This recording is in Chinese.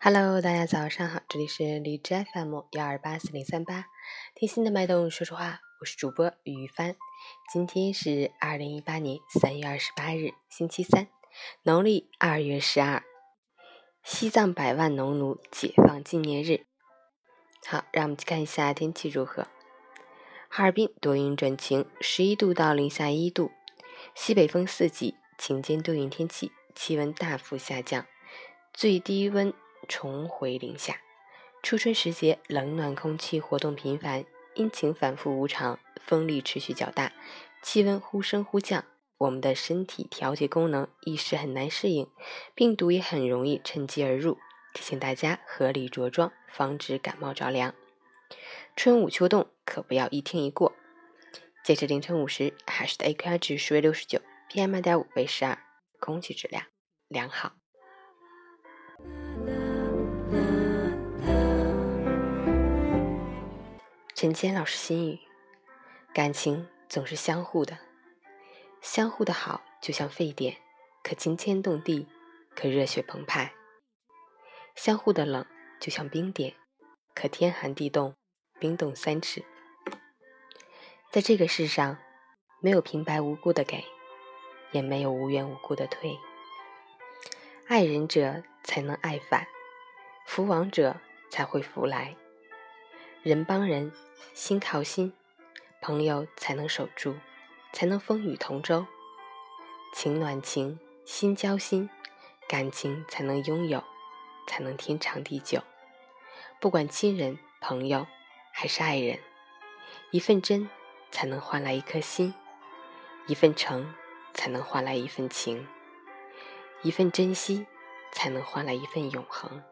Hello，大家早上好，这里是荔枝 FM 幺二八四零三八，听心的脉动说说话，我是主播于帆。今天是二零一八年三月二十八日，星期三，农历二月十二，西藏百万农奴解放纪念日。好，让我们去看一下天气如何。哈尔滨多云转晴，十一度到零下一度，西北风四级，晴间多云天气，气温大幅下降，最低温。重回零下，初春时节，冷暖空气活动频繁，阴晴反复无常，风力持续较大，气温忽升忽降，我们的身体调节功能一时很难适应，病毒也很容易趁机而入，提醒大家合理着装，防止感冒着凉。春捂秋冻可不要一听一过。截至凌晨五时，海市的 AQI 指数为六十九，PM 二点五为十二，空气质量良好。陈谦老师心语：感情总是相互的，相互的好就像沸点，可惊天动地，可热血澎湃；相互的冷就像冰点，可天寒地冻，冰冻三尺。在这个世上，没有平白无故的给，也没有无缘无故的退。爱人者才能爱返，福往者才会福来。人帮人，心靠心，朋友才能守住，才能风雨同舟；情暖情，心交心，感情才能拥有，才能天长地久。不管亲人、朋友还是爱人，一份真才能换来一颗心，一份诚才能换来一份情，一份珍惜才能换来一份永恒。